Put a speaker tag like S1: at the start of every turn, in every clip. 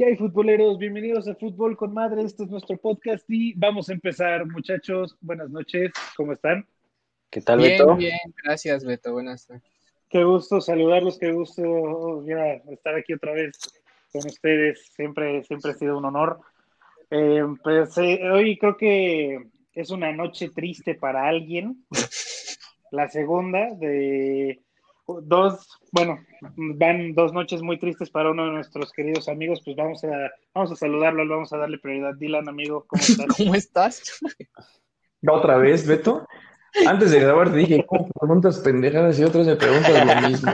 S1: ¿Qué hay, futboleros? Bienvenidos a Fútbol con Madre. Este es nuestro podcast y vamos a empezar, muchachos. Buenas noches, ¿cómo están?
S2: ¿Qué tal,
S3: bien,
S2: Beto?
S3: Bien, gracias, Beto. Buenas noches.
S1: Qué gusto saludarlos, qué gusto ya, estar aquí otra vez con ustedes. Siempre, siempre ha sido un honor. Eh, pues eh, hoy creo que es una noche triste para alguien. La segunda de dos, bueno, van dos noches muy tristes para uno de nuestros queridos amigos, pues vamos a, vamos a saludarlo, vamos a darle prioridad. Dylan, amigo, ¿cómo estás?
S3: ¿Cómo estás?
S2: ¿Otra vez, Beto? Antes de grabar te dije, ¿cómo preguntas pendejadas y otras me preguntas lo mismo?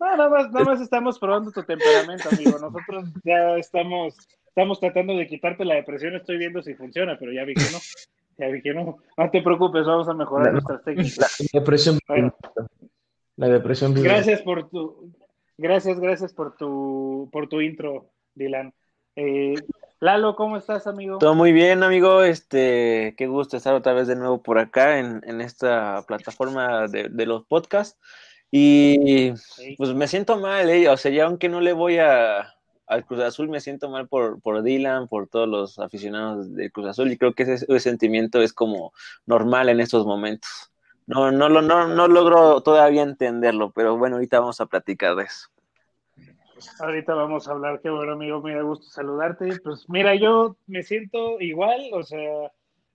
S1: No, nada más, nada más estamos probando tu temperamento, amigo. Nosotros ya estamos, estamos tratando de quitarte la depresión, estoy viendo si funciona, pero ya vi que no. Ya que no. No te preocupes, vamos a mejorar
S2: La-
S1: nuestras técnicas.
S2: La depresión.
S1: Bueno.
S2: La depresión.
S1: Gracias por tu, gracias, gracias por tu, por tu intro, Dylan. Eh, Lalo, ¿cómo estás, amigo?
S4: Todo muy bien, amigo. Este, qué gusto estar otra vez de nuevo por acá en, en esta plataforma de, de los podcasts. Y
S1: Sí.
S4: pues me siento mal, eh. O sea, ya aunque no le voy a al Cruz Azul, me siento mal por, por Dylan, por todos los aficionados del Cruz Azul. Y creo que ese, sentimiento es como normal en estos momentos. No, no, lo- no, no logro todavía entenderlo, pero bueno, ahorita vamos a platicar de eso.
S1: Ahorita vamos a hablar, qué bueno, amigo, me da gusto saludarte. Pues mira, yo me siento igual, o sea,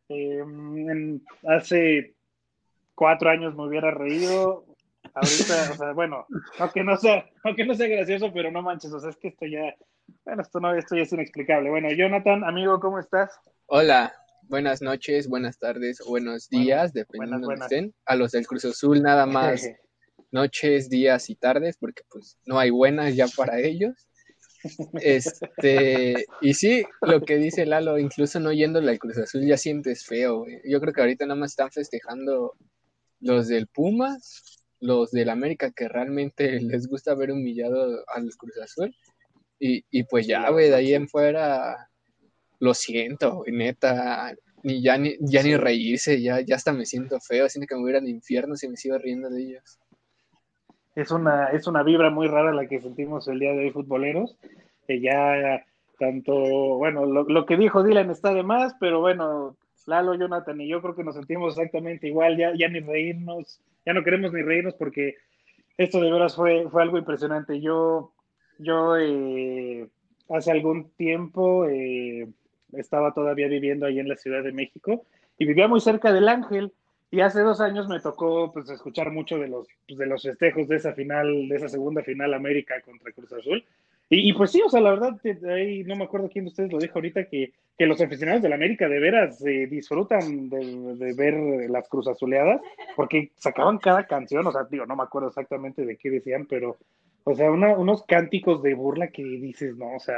S1: eh, hace cuatro años me hubiera reído. Ahorita, o sea, bueno, aunque no sea, aunque no sea gracioso, pero no manches, o sea, es que esto ya, bueno, esto no, esto ya es inexplicable. Bueno, Jonathan, amigo, ¿cómo estás?
S3: Hola, buenas noches, buenas tardes, buenos días, dependiendo de donde estén. A los del Cruz Azul, nada más noches, días y tardes, porque pues no hay buenas ya para ellos. Este, y sí, lo que dice Lalo, incluso no yéndole al Cruz Azul ya sientes feo, güey. Yo creo que ahorita nada más están festejando los del Pumas, los del América que realmente les gusta ver humillado al Cruz Azul. Y, y pues ya, güey, de ahí en fuera, lo siento, güey, neta, ni ya ni, ya ni reírse, ya, ya hasta me siento feo, siento que me voy al infierno si me sigo riendo de ellos.
S1: Es una, es una vibra muy rara la que sentimos el día de hoy, futboleros. Que ya tanto, bueno, lo, lo que dijo Dylan está de más, pero bueno, Lalo, Jonathan y yo creo que nos sentimos exactamente igual, ya, ya ni reírnos, ya no queremos ni reírnos porque esto de veras fue, fue algo impresionante. Yo, yo eh, hace algún tiempo eh, estaba todavía viviendo ahí en la Ciudad de México y vivía muy cerca del Ángel. Y hace dos años me tocó pues, escuchar mucho de los, pues, de los festejos de esa final, de esa segunda final América contra Cruz Azul. Y, pues sí, o sea, la verdad, ahí no me acuerdo quién de ustedes lo dijo ahorita, que, que los aficionados del América de veras eh, disfrutan de, de ver las Cruz Azuleadas, porque sacaban cada canción, o sea, digo, no me acuerdo exactamente de qué decían, pero, o sea, una- unos cánticos de burla que dices, no, o sea,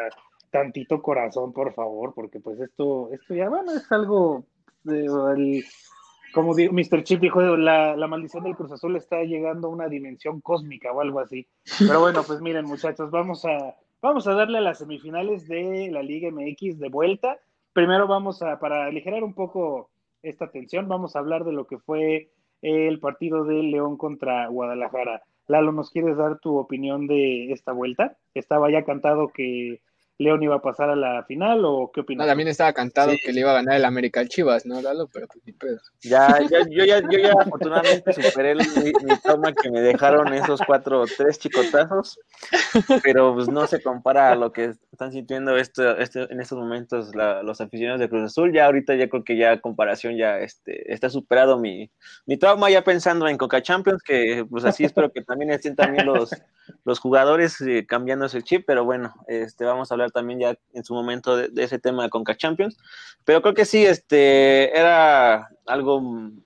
S1: tantito corazón, por favor, porque pues esto, esto ya, bueno, es algo, de, el- como digo, Mr. Chip dijo, la, la maldición del Cruz Azul está llegando a una dimensión cósmica o algo así. Pero bueno, pues miren, muchachos, vamos a, vamos a darle a las semifinales de la Liga MX de vuelta. Primero vamos a, para aligerar un poco esta tensión, vamos a hablar de lo que fue el partido de León contra Guadalajara. Lalo, ¿nos quieres dar tu opinión de esta vuelta? ¿Estaba ya cantado que León iba a pasar a la final o qué
S3: No,
S1: opinas?
S3: también estaba cantado
S4: Sí.
S3: que le iba a ganar el América al Chivas, ¿no, Lalo? Pero pues ni pedo.
S4: Ya, ya, yo ya, yo ya afortunadamente superé el- mi, mi trauma que me dejaron esos cuatro, tres chicotazos, pero pues no se compara a lo que están sintiendo esto, este, en estos momentos la- los aficionados de Cruz Azul. Ya ahorita ya creo que ya a comparación ya este, está superado mi, mi trauma ya pensando en Coca Champions, que pues así espero que también estén también los, los jugadores eh, cambiándose el chip, pero bueno, este, vamos a hablar también ya en su momento de, de ese tema de Conca Champions. Pero creo que sí, este, era algo mm,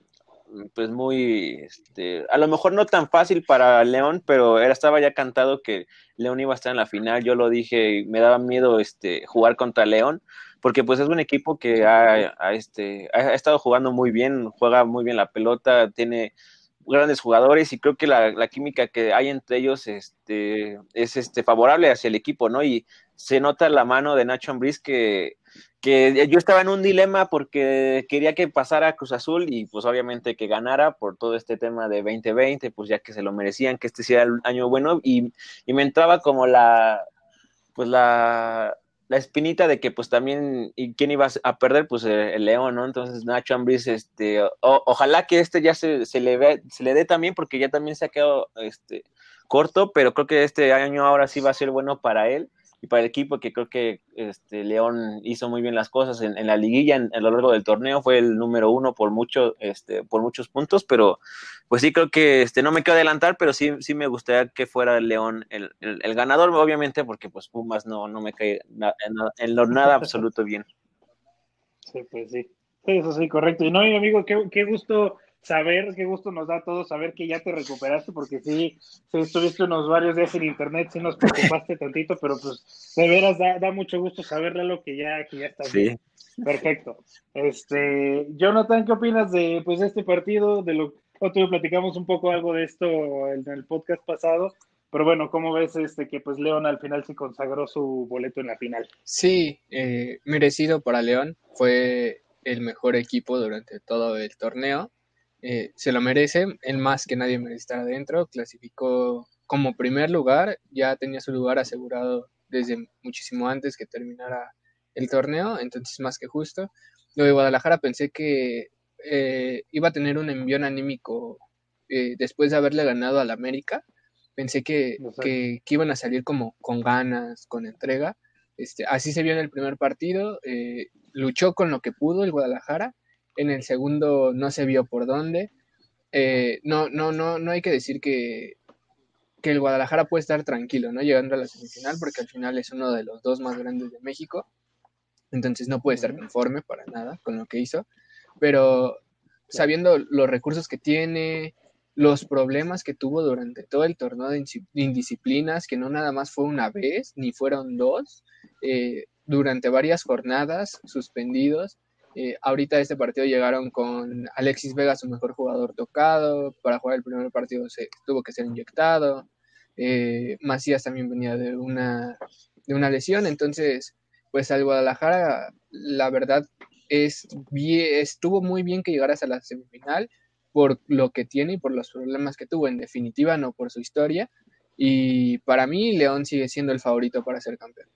S4: pues muy, este, a lo mejor no tan fácil para León, pero era, estaba ya cantado que León iba a estar en la final. Yo lo dije, me daba miedo este, jugar contra León, porque pues es un equipo que ha, ha, este, ha estado jugando muy bien, juega muy bien la pelota, tiene grandes jugadores y creo que la, química que hay entre ellos este, es este, favorable hacia el equipo, ¿no? Y se nota la mano de Nacho Ambriz que, que yo estaba en un dilema porque quería que pasara Cruz Azul y pues obviamente que ganara por todo este tema de 2020, pues ya que se lo merecían, que este sea el año bueno y, y me entraba como la, pues la, la espinita de que pues también, ¿y quién iba a perder? Pues eh, el, León, ¿no? Entonces Nacho Ambriz, este, ojalá que este ya se, se, le ve, se le dé también, porque ya también se ha quedado este, corto, pero creo que este año ahora sí va a ser bueno para él y para el equipo, que creo que este, León hizo muy bien las cosas en, la liguilla a lo largo del torneo, fue el número uno por mucho, este, por muchos puntos, pero pues sí creo que este, no me quiero adelantar, pero sí, sí me gustaría que fuera León el, el, ganador, obviamente, porque pues Pumas no, no me cae en, lo nada absoluto bien.
S1: Sí, pues sí. Eso sí, correcto. Y no, mi amigo, qué, qué gusto saber, qué gusto nos da a todos saber que ya te recuperaste, porque sí, sí estuviste unos varios días en internet, sí nos preocupaste tantito, pero pues de veras da, da mucho gusto saberle lo que ya, que ya estás bien. Perfecto. Este, Jonathan, ¿qué opinas de pues este partido? De lo otro platicamos un poco algo de esto en el podcast pasado, pero bueno, ¿cómo ves este que pues León al final se consagró su boleto en la final?
S3: Sí, eh, merecido para León, fue el mejor equipo durante todo el torneo eh, se lo merece, él más que nadie merece estar adentro, clasificó como primer lugar, ya tenía su lugar asegurado desde muchísimo antes que terminara el torneo, entonces más que justo. Lo de Guadalajara pensé que eh, iba a tener un envión anímico eh, después de haberle ganado al América, pensé que, que, iban a salir como con ganas, con entrega. Este, así se vio en el primer partido, luchó con lo que pudo el Guadalajara, en el segundo no se vio por dónde. Eh, no, no, no, no hay que decir que, que el Guadalajara puede estar tranquilo, ¿no? Llegando a la semifinal, porque al final es uno de los dos más grandes de México. Entonces no puede estar conforme para nada con lo que hizo. Pero sabiendo los recursos que tiene, los problemas que tuvo durante todo el torneo de indisciplinas, que no nada más fue una vez, ni fueron dos, eh, durante varias jornadas suspendidos, eh, ahorita este partido llegaron con Alexis Vega, su mejor jugador tocado. Para jugar el primer partido se tuvo que ser inyectado. Eh, Macías también venía de una, de una lesión. Entonces, pues al Guadalajara, la verdad es estuvo muy bien que llegaras a la semifinal por lo que tiene y por los problemas que tuvo. En definitiva, no por su historia. Y para mí, León sigue siendo el favorito para ser campeón.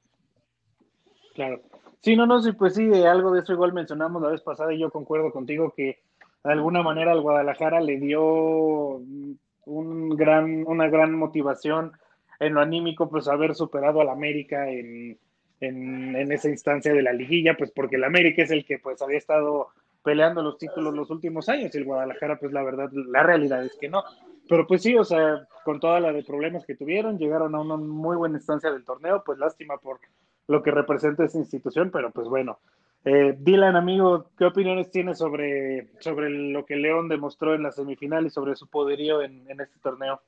S1: Claro. Sí, no, no, sí, pues sí, algo de eso igual mencionamos la vez pasada y yo concuerdo contigo que de alguna manera al Guadalajara le dio un gran, una gran motivación en lo anímico, pues haber superado al América en, en, en, esa instancia de la liguilla, pues porque el América es el que pues había estado peleando los títulos los últimos años y el Guadalajara, pues la verdad, la realidad es que no. Pero pues sí, o sea, con toda la de problemas que tuvieron, llegaron a una muy buena instancia del torneo, pues lástima por lo que representa esa institución, pero pues bueno. Eh, Dylan, amigo, ¿qué opiniones tienes sobre, sobre lo que León demostró en la semifinal y sobre su poderío en, este torneo?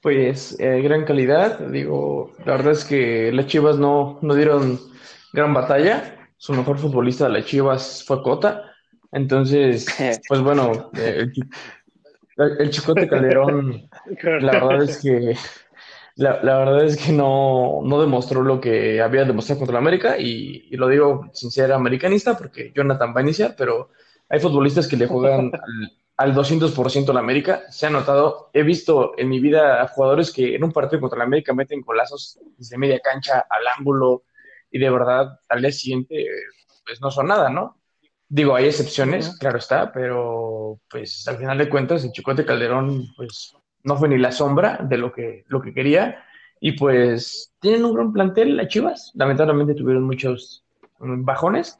S2: Pues eh, gran calidad, digo, la verdad es que las Chivas no, no dieron gran batalla, su mejor futbolista de las Chivas fue Cota, entonces, pues bueno, el, el Chicote Calderón, la verdad es que la, la, verdad es que no, no, demostró lo que había demostrado contra la América y, y, lo digo sin ser americanista porque Jonathan va a iniciar, pero hay futbolistas que le juegan al, al 200% a la América. Se ha notado, he visto en mi vida jugadores que en un partido contra la América meten golazos desde media cancha al ángulo y de verdad al día siguiente pues no son nada, ¿no? Digo, hay excepciones, claro está, pero pues al final de cuentas el Chicote Calderón pues no fue ni la sombra de lo que, lo que quería. Y pues tienen un gran plantel las Chivas. Lamentablemente tuvieron muchos bajones.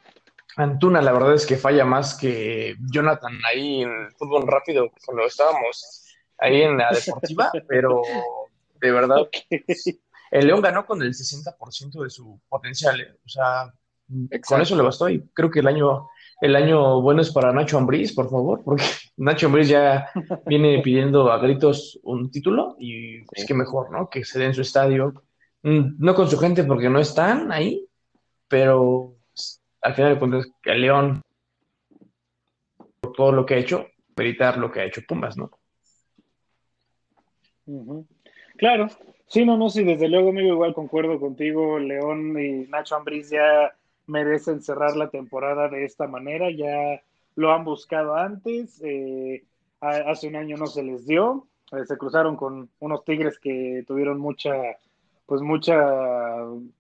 S2: Antuna, la verdad es que falla más que Jonathan ahí en el fútbol rápido cuando estábamos ahí en la deportiva, pero de verdad, el León ganó con el 60% de su potencial. ¿eh? O sea, con eso le bastó y creo que el año el año bueno es para Nacho Ambriz, por favor, porque Nacho Ambriz ya viene pidiendo a gritos un título y es que mejor, ¿no? Que se dé en su estadio, mm, no con su gente porque no están ahí, pero pues, al final de cuentas, el León, por todo lo que ha hecho, meritar lo que ha hecho Pumas, ¿no?
S1: Claro, sí, no, no, sí, desde luego, amigo, igual concuerdo contigo, León y Nacho Ambriz ya merecen cerrar la temporada de esta manera. Ya lo han buscado antes, eh, hace un año no se les dio, eh, se cruzaron con unos Tigres que tuvieron mucha, pues mucha,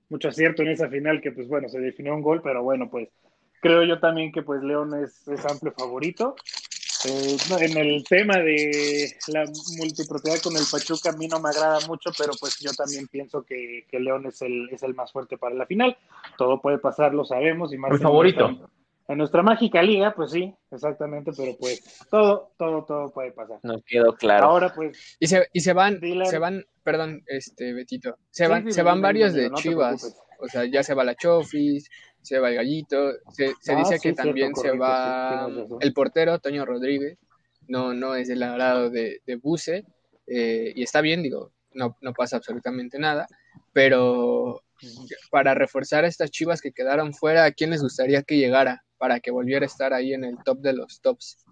S1: mucho acierto en esa final que pues bueno, se definió un gol, pero bueno, pues creo yo también que pues León es, es amplio favorito. Eh, en el tema de la multipropiedad con el Pachuca a mí no me agrada mucho, pero pues yo también pienso que, que León es el, es el más fuerte para la final. Todo puede pasar, lo sabemos. Y más
S2: favorito.
S1: En nuestra mágica liga, pues sí, exactamente, pero pues todo, todo, todo puede pasar.
S4: No quedó claro.
S1: Ahora pues...
S3: Y se, y se van,
S1: Dylan.
S3: se van, perdón, este Betito, se
S1: Sí,
S3: van,
S1: sí,
S3: se van
S1: sí,
S3: varios de
S1: no
S3: Chivas. O sea, ya se va la Chofis, se va el Gallito, se, se
S1: Ah,
S3: dice
S1: sí,
S3: que
S1: cierto,
S3: también se
S1: correcto,
S3: va el portero, Toño Rodríguez, no, no es del agrado de, de Buse, eh, y está bien, digo, no, no pasa absolutamente nada, pero para reforzar a estas Chivas que quedaron fuera, ¿a quién les gustaría que llegara para que volviera a estar ahí en el top de los tops?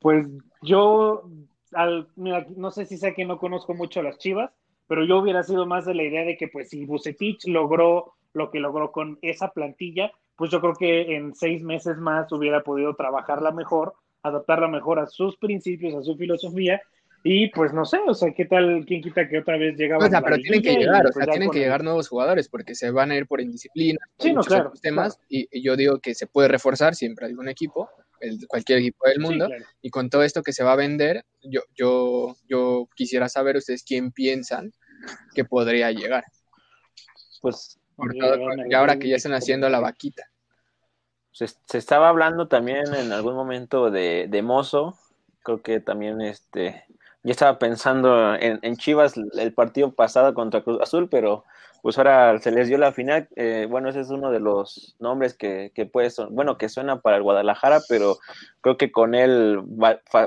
S1: Pues yo, al, mira, no sé si sé que no conozco mucho a las Chivas, pero yo hubiera sido más de la idea de que pues si Bucetich logró lo que logró con esa plantilla, pues yo creo que en seis meses más hubiera podido trabajarla mejor, adaptarla mejor a sus principios, a su filosofía, y pues no sé, o sea, ¿qué tal? ¿Quién quita que otra vez llegaba
S3: O sea,
S1: a la
S3: pero tienen que llegar, o
S1: pues,
S3: sea, tienen
S1: con
S3: que
S1: el-
S3: llegar nuevos jugadores porque se van a ir por indisciplina,
S1: Sí, no,
S3: muchos
S1: claro,
S3: temas, y, y yo digo que se puede reforzar siempre algún equipo, el- cualquier equipo del
S1: Sí,
S3: mundo,
S1: claro.
S3: y con todo esto que se va a vender, yo, yo, yo quisiera saber ustedes quién piensan que podría llegar,
S4: Pues
S3: por todo-
S1: a
S3: y ahora que ya están haciendo la vaquita.
S4: se, se estaba hablando también en algún momento de, de Mozo. Creo que también este ya estaba pensando en, en Chivas el partido pasado contra Cruz Azul, pero pues ahora se les dio la final. Eh, bueno, ese es uno de los nombres que, que puede son- bueno, que suena para el Guadalajara, pero creo que con él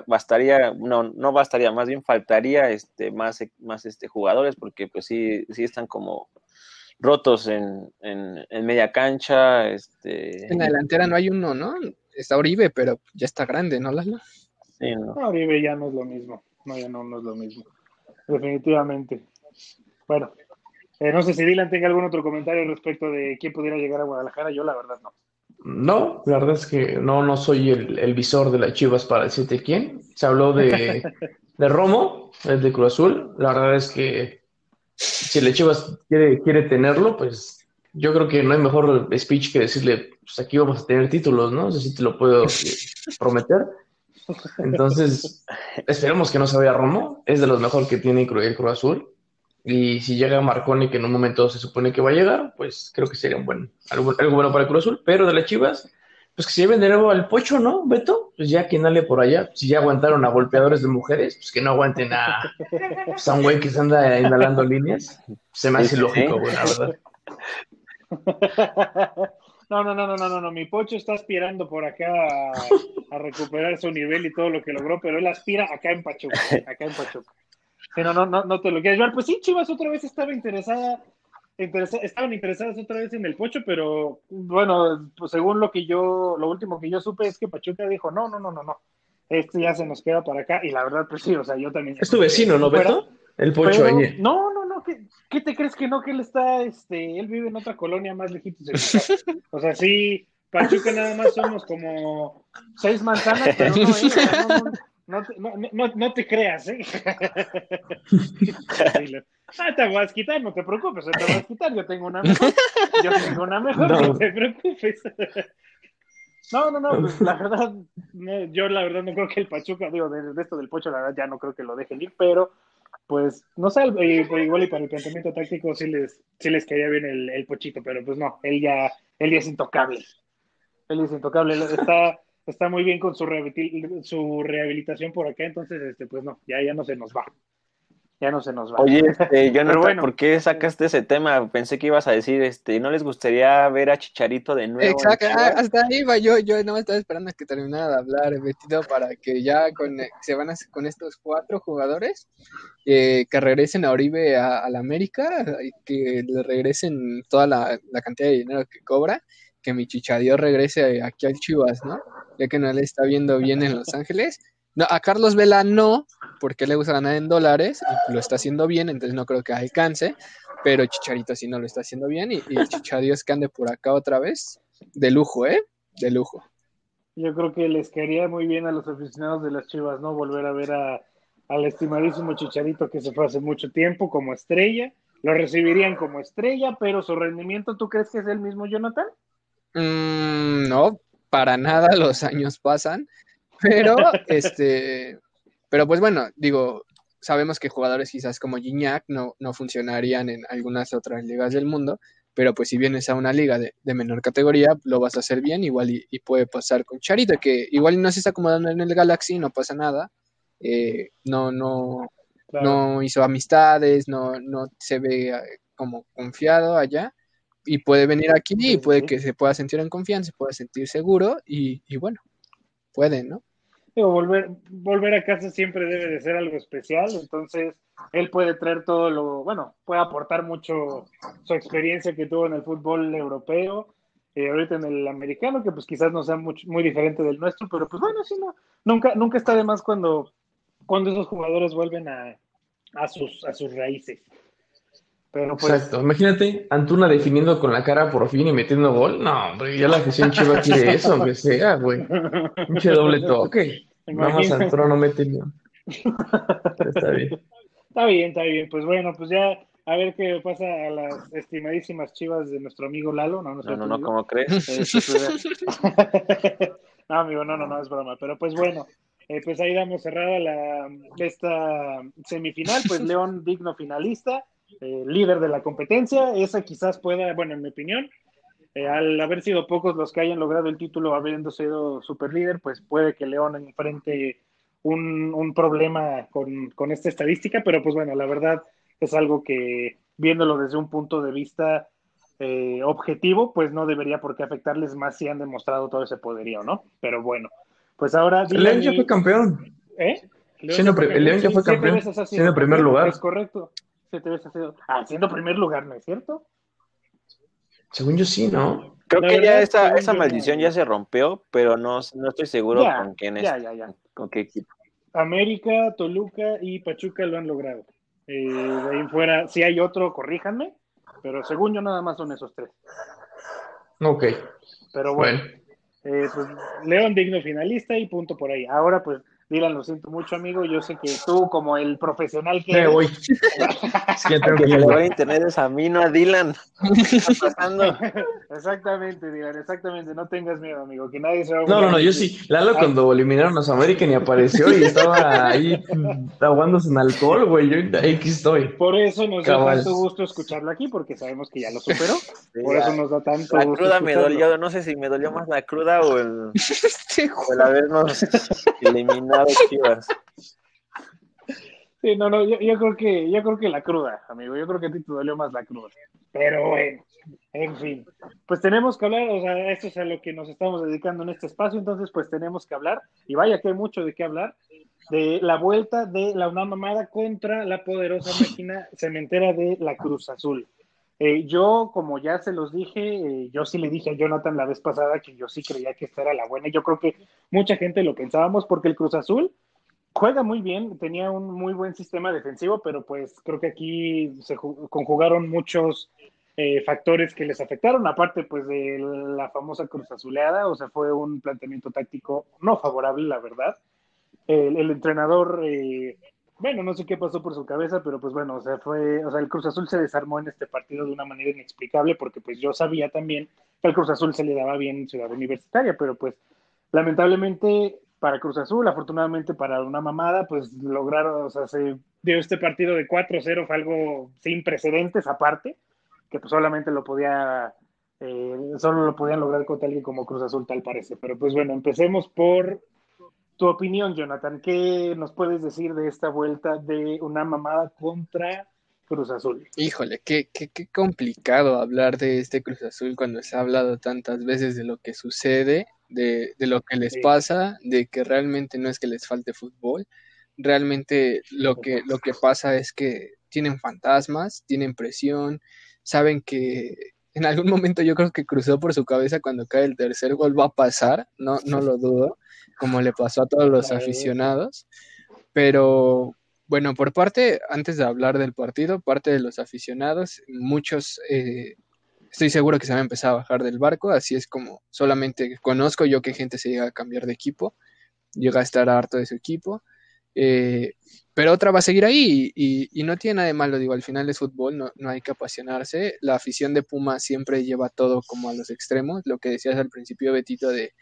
S4: bastaría, no, no bastaría, más bien faltaría este más, más este jugadores, porque pues sí, sí están como rotos en, en, en media cancha, este
S3: En la delantera no hay uno, ¿no? Está Oribe, pero ya está grande, ¿no, Lalo?
S4: sí, ¿no?
S1: No, Oribe ya no es lo mismo. No, ya no, no es lo mismo. Definitivamente. Bueno, eh, no sé si Dylan tenga algún otro comentario respecto de quién pudiera llegar a Guadalajara. Yo, la verdad, no.
S2: No, la verdad es que no, no soy el, el visor de las Chivas para decirte quién. Se habló de, de Romo, el de Cruz Azul. La verdad es que si la Chivas quiere, quiere tenerlo, pues yo creo que no hay mejor speech que decirle, pues aquí vamos a tener títulos, ¿no? Eso sí te lo puedo prometer. Entonces, esperemos que no se vaya Romo. Es de los mejor que tiene el Cruz Azul. Y si llega Marconi, que en un momento se supone que va a llegar, pues creo que sería un buen, algo, algo bueno para el Cruz Azul. Pero de las Chivas, pues que se lleven de nuevo al Pocho, ¿no, Beto? Pues ya quien dale por allá. Si ya aguantaron a golpeadores de mujeres, pues que no aguanten a, pues, a un güey que se anda inhalando líneas. Se me hace
S4: sí,
S2: lógico,
S4: sí.
S2: güey, la verdad.
S1: No, no, no, no, no, no, no. Mi Pocho está aspirando por acá a, a recuperar su nivel y todo lo que logró, pero él aspira acá en Pachuca, acá en Pachuca. Sí, no, no, no, te lo quieres llevar. Pues sí, Chivas otra vez estaba interesada, interesa- estaban interesadas otra vez en el Pocho, pero bueno, pues según lo que yo, lo último que yo supe es que Pachuca dijo, no, no, no, no, no. Este ya se nos queda para acá, y la verdad, pues sí, o sea, yo también.
S2: Es tu vecino, ¿no, Beto? El Pocho
S1: pero-
S2: ahí.
S1: No, no, ¿qué, te crees que no? Que él está, este, él vive en otra colonia más lejitos de. O sea, sí, Pachuca nada más somos como seis manzanas, pero no, eh, no, no, no te, no, creas, ¿eh? Ah, te vas a quitar, no te preocupes, te vas a quitar, yo tengo una mejor, yo tengo una mejor, no,
S2: No.
S1: te preocupes. No, no, no, pues, la verdad, no, yo la verdad no creo que el Pachuca, digo, de, de esto del Pocho, la verdad ya no creo que lo dejen ir, pero pues no sé, eh, pues, igual y para el planteamiento táctico sí les, sí les caía bien el, el Pochito, pero pues no, él ya, él ya es intocable. Él es intocable, está, está muy bien con su, su rehabilitación por acá, entonces este, pues no, ya, ya no se nos va. Ya no se nos va.
S4: Oye, este, Jonathan,
S1: Pero bueno.
S4: ¿por qué sacaste ese tema? Pensé que ibas a decir, este, ¿no les gustaría ver a Chicharito de nuevo?
S3: Exacto, ah, hasta ahí va yo, yo no estaba esperando a que terminara de hablar, Betito, para que ya con, se van a, con estos cuatro jugadores, eh, que regresen a Oribe a, a la América, y que le regresen toda la, la cantidad de dinero que cobra, que mi chichadío regrese aquí al Chivas, ¿no? Ya que no le está viendo bien en Los Ángeles. No, a Carlos Vela no, porque le gusta ganar en dólares, y lo está haciendo bien, entonces no creo que alcance, pero Chicharito sí no lo está haciendo bien, y, y Chichadío que ande por acá otra vez, de lujo, ¿eh? De lujo.
S1: Yo creo que les caería muy bien a los aficionados de las Chivas, ¿no? Volver a ver a, al estimadísimo Chicharito que se fue hace mucho tiempo como estrella. Lo recibirían como estrella, pero su rendimiento, ¿tú crees que es el mismo, Jonathan?
S3: Mm, no, para nada, los años pasan. Pero, este, pero pues bueno, digo, sabemos que jugadores quizás como Gignac no, no funcionarían en algunas otras ligas del mundo, pero pues si vienes a una liga de, menor categoría, lo vas a hacer bien, igual y, puede pasar con Charito, que igual no se está acomodando en el Galaxy, no pasa nada, eh, no, no, no hizo amistades, no, no se ve eh, como confiado allá, y puede venir aquí y puede que se pueda sentir en confianza, se pueda sentir seguro, y, y bueno, puede, ¿no?
S1: volver, volver a casa siempre debe de ser algo especial, entonces él puede traer todo lo, bueno, puede aportar mucho su experiencia que tuvo en el fútbol europeo, eh, ahorita en el americano, que pues quizás no sea muy, muy diferente del nuestro, pero pues bueno, sí, no, nunca, nunca está de más cuando, cuando esos jugadores vuelven a, a, sus, a sus raíces.
S2: Pero pues, Exacto. Imagínate, Antuna definiendo con la cara por fin y metiendo gol. No, hombre, ya la afición chiva quiere eso, aunque sea, güey. Pinche doble toque. Vamos, Antuna no mete ni.
S1: Está bien. Está bien, está bien. Pues bueno, pues ya a ver qué pasa a las estimadísimas chivas de nuestro amigo Lalo.
S4: No, no, no, no, no ¿cómo crees?
S1: no, amigo, no, no, no, es broma. Pero pues bueno, eh, pues ahí damos cerrada la, esta semifinal. Pues León, digno finalista. Eh, líder de la competencia. Esa quizás pueda, bueno, en mi opinión, eh, al haber sido pocos los que hayan logrado el título habiendo sido super líder, pues puede que León enfrente un, un problema con, con, esta estadística, pero pues bueno, la verdad es algo que viéndolo desde un punto de vista eh, objetivo, pues no debería por qué afectarles más si han demostrado todo ese poderío, ¿no? Pero bueno, pues ahora...
S2: León ya fue campeón.
S1: ¿Eh?
S2: León, León ya fue campeón, siendo primer lugar.
S1: Es correcto haciendo primer lugar, ¿no es cierto?
S2: Según yo sí, ¿no?
S4: Creo que ya esa, esa maldición ya se rompió, pero no, no estoy seguro con quién es. Con qué equipo.
S1: América, Toluca y Pachuca lo han logrado. Eh, de ahí fuera, si hay otro, corríjanme, pero según yo nada más son esos tres.
S2: Ok.
S1: Pero bueno, Eh, pues León digno finalista y punto por ahí. Ahora pues Dylan, lo siento mucho, amigo. Yo sé que tú, como el profesional que.
S2: Me voy.
S4: es que tengo que llevar internet es a mí, no a Dylan. ¿Qué está
S1: pasando? exactamente, Dylan, exactamente. No tengas miedo, amigo. Que nadie se va a.
S2: No, no, no, yo sí. Lalo, cuando eliminaron a los América, ni apareció y estaba ahí aguándose en alcohol, güey. Yo ahí aquí estoy.
S1: Por eso nos da tanto gusto escucharlo aquí, porque sabemos que ya lo superó. Por eso nos da tanto
S4: la gusto. Cruda me dolió. No sé si me dolió más la cruda o el, o el habernos eliminado
S1: Sí, no, no, yo, creo que, yo creo que la cruda, amigo. Yo creo que a ti te dolió más la cruda. Pero bueno, en fin. Pues tenemos que hablar, o sea, esto es a lo que nos estamos dedicando en este espacio, entonces pues tenemos que hablar, y vaya que hay mucho de qué hablar, de la vuelta de la UNAM Amada contra la poderosa máquina cementera de la Cruz Azul. Eh, yo, como ya se los dije, eh, yo sí le dije a Jonathan la vez pasada que yo sí creía que esta era la buena. Yo creo que mucha gente lo pensábamos porque el Cruz Azul juega muy bien, tenía un muy buen sistema defensivo, pero pues creo que aquí se conjugaron muchos eh, factores que les afectaron, aparte pues de la famosa Cruz Azuleada, o sea, fue un planteamiento táctico no favorable, la verdad. El, el entrenador bueno, no sé qué pasó por su cabeza, pero pues bueno, o sea, fue, o sea, el Cruz Azul se desarmó en este partido de una manera inexplicable, porque pues yo sabía también que al Cruz Azul se le daba bien en Ciudad Universitaria, pero pues lamentablemente para Cruz Azul, afortunadamente para una mamada, pues lograron, o sea, se dio este partido de 4-0, fue algo sin precedentes aparte, que pues solamente lo podía, eh, solo lo podían lograr con alguien como Cruz Azul, tal parece. Pero pues bueno, empecemos por tu opinión, Jonathan, ¿qué nos puedes decir de esta vuelta de una mamada contra Cruz Azul?
S3: Híjole, qué, qué, qué complicado hablar de este Cruz Azul cuando se ha hablado tantas veces de lo que sucede, de, de lo que les pasa, de que realmente no es que les falte fútbol, realmente lo que, lo que pasa es que tienen fantasmas, tienen presión, saben que en algún momento yo creo que cruzó por su cabeza cuando cae el tercer gol va a pasar, no, no lo dudo como le pasó a todos los aficionados. Pero bueno, por parte, antes de hablar del partido, parte de los aficionados, muchos, eh, estoy seguro que se han empezado a bajar del barco, así es como solamente conozco yo que gente se llega a cambiar de equipo, llega a estar harto de su equipo. Eh, pero otra va a seguir ahí y, no tiene nada de malo, digo, al final es fútbol, no, no, hay que apasionarse. La afición de Puma siempre lleva todo como a los extremos, lo que decías al principio, Betito, de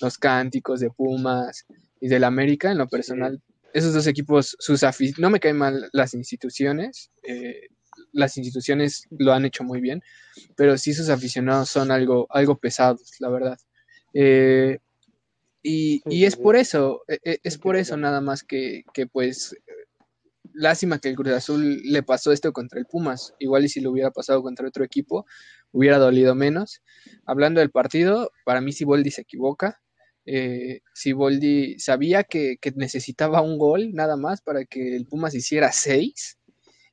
S3: los cánticos de Pumas y del América, en lo personal, esos dos equipos, sus no me caen mal las instituciones, eh, las instituciones lo han hecho muy bien, pero sí sus aficionados son algo, algo pesados, la verdad. Eh, y, es por eso, e, e, es por eso nada más que, que, pues lástima que el Cruz Azul le pasó esto contra el Pumas. Igual y si lo hubiera pasado contra otro equipo, hubiera dolido menos. Hablando del partido, para mí Siboldi se equivoca. Eh, Siboldi sabía que, que, necesitaba un gol nada más para que el Pumas hiciera seis.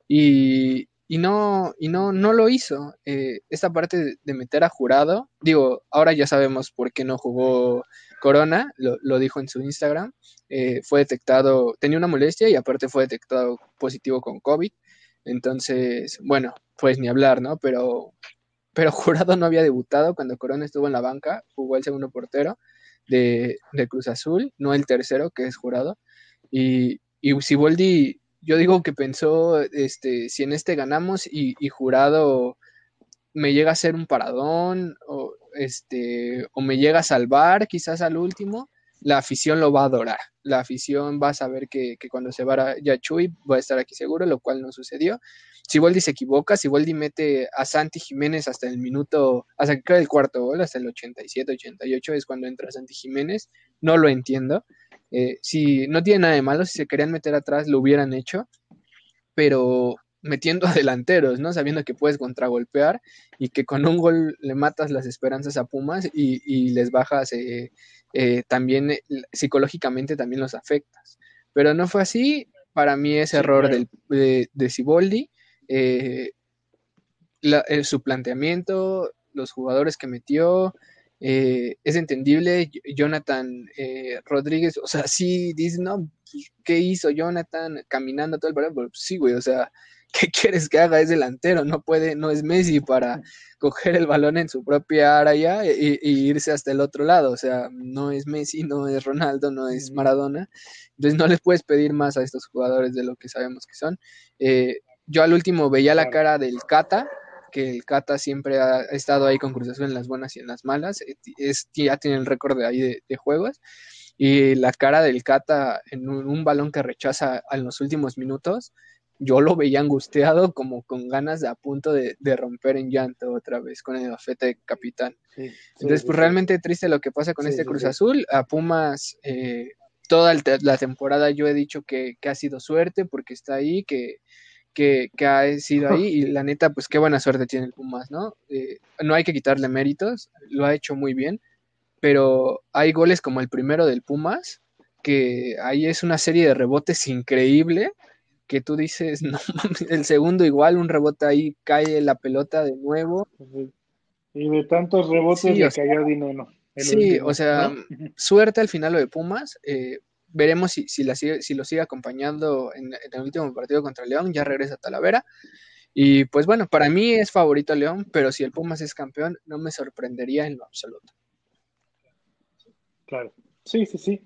S3: Y, y no, y no, no lo hizo. Eh, esta parte de, meter a jurado, digo, ahora ya sabemos por qué no jugó Corona, lo, dijo en su Instagram, eh, fue detectado, tenía una molestia y aparte fue detectado positivo con COVID. Entonces, bueno, pues ni hablar, ¿no? Pero, pero Jurado no había debutado cuando Corona estuvo en la banca, jugó el segundo portero de, de Cruz Azul, no el tercero, que es Jurado. Y, y Siboldi yo digo que pensó, este, si en este ganamos y, jurado me llega a ser un paradón o, este, o me llega a salvar quizás al último, la afición lo va a adorar. La afición va a saber que, cuando se va ya Chuy va a estar aquí seguro, lo cual no sucedió. Si Voldi se equivoca, si Voldi mete a Santi Jiménez hasta el minuto, hasta que el cuarto gol, hasta el 87, 88 es cuando entra Santi Jiménez, no lo entiendo. Eh, si no tiene nada de malo, si se querían meter atrás, lo hubieran hecho, pero metiendo a delanteros, ¿no? Sabiendo que puedes contragolpear y que con un gol le matas las esperanzas a Pumas y, les bajas eh, eh, también psicológicamente también los afectas. Pero no fue así. Para mí es error de, de Ciboldi. su planteamiento, los jugadores que metió, eh, es entendible. Jonathan eh, Rodríguez, o sea, sí, dice, no, pues, ¿qué hizo Jonathan caminando todo el? Pues, sí, güey, o sea, ¿qué quieres que haga? Es delantero, no puede, no es Messi para coger el balón en su propia área y, irse hasta el otro lado. O sea, no es Messi, no es Ronaldo, no es Maradona. Entonces no les puedes pedir más a estos jugadores de lo que sabemos que son. Eh, yo al último veía la cara del Cata, que el Cata siempre ha estado ahí con Cruz Azul en las buenas y en las malas, eh, es, ya tiene el récord de ahí de, juegos, y la cara del Cata en un, balón que rechaza en los últimos minutos, yo lo veía angustiado como con ganas de a punto de, romper en llanto otra vez con el afete de capitán. Entonces, pues realmente triste lo que pasa con este Cruz Azul. A Pumas, eh, toda la temporada yo he dicho que, que, ha sido suerte porque está ahí, que, que, ha sido ahí y la neta, pues qué buena suerte tiene el Pumas, ¿no? Eh, no hay que quitarle méritos, lo ha hecho muy bien, pero hay goles como el primero del Pumas, que ahí es una serie de rebotes increíble, que tú dices, no el segundo igual, un rebote ahí cae la pelota de nuevo.
S1: Y de tantos rebotes le cayó dinero.
S3: Sí, o sea, suerte al final lo de Pumas. Eh, veremos si, si, la si lo sigue acompañando en, el último partido contra León, ya regresa a Talavera. Y pues bueno, para mí es favorito León, pero si el Pumas es campeón, no me sorprendería en lo absoluto.
S1: Claro, sí, sí, sí.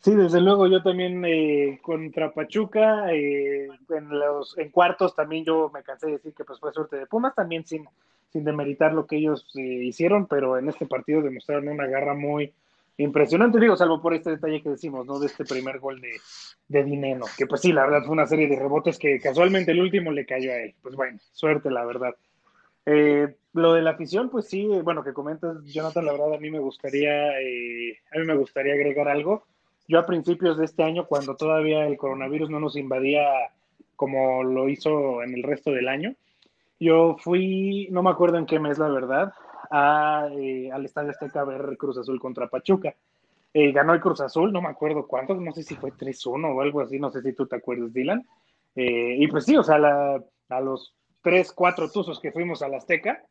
S1: Sí, desde luego yo también eh, contra Pachuca, eh, en los en cuartos también yo me cansé de decir que pues fue suerte de Pumas, también sin, sin demeritar lo que ellos eh, hicieron, pero en este partido demostraron una garra muy, impresionante, digo, salvo por este detalle que decimos, ¿no? De este primer gol de, de Dineno, que pues sí, la verdad fue una serie de rebotes que casualmente el último le cayó a él. Pues bueno, suerte, la verdad. Eh, lo de la afición, pues sí, bueno, que comentas, Jonathan, la verdad a mí me gustaría, eh, a mí me gustaría agregar algo. Yo a principios de este año, cuando todavía el coronavirus no nos invadía como lo hizo en el resto del año, yo fui, no me acuerdo en qué mes, la verdad, a, eh, al Estadio Azteca a ver Cruz Azul contra Pachuca. Eh, ganó el Cruz Azul, no me acuerdo cuántos, no sé si fue 3-1 o algo así, no sé si tú te acuerdas, Dylan. Eh, y pues sí, o sea, a los 3, 4 tuzos que fuimos al Azteca,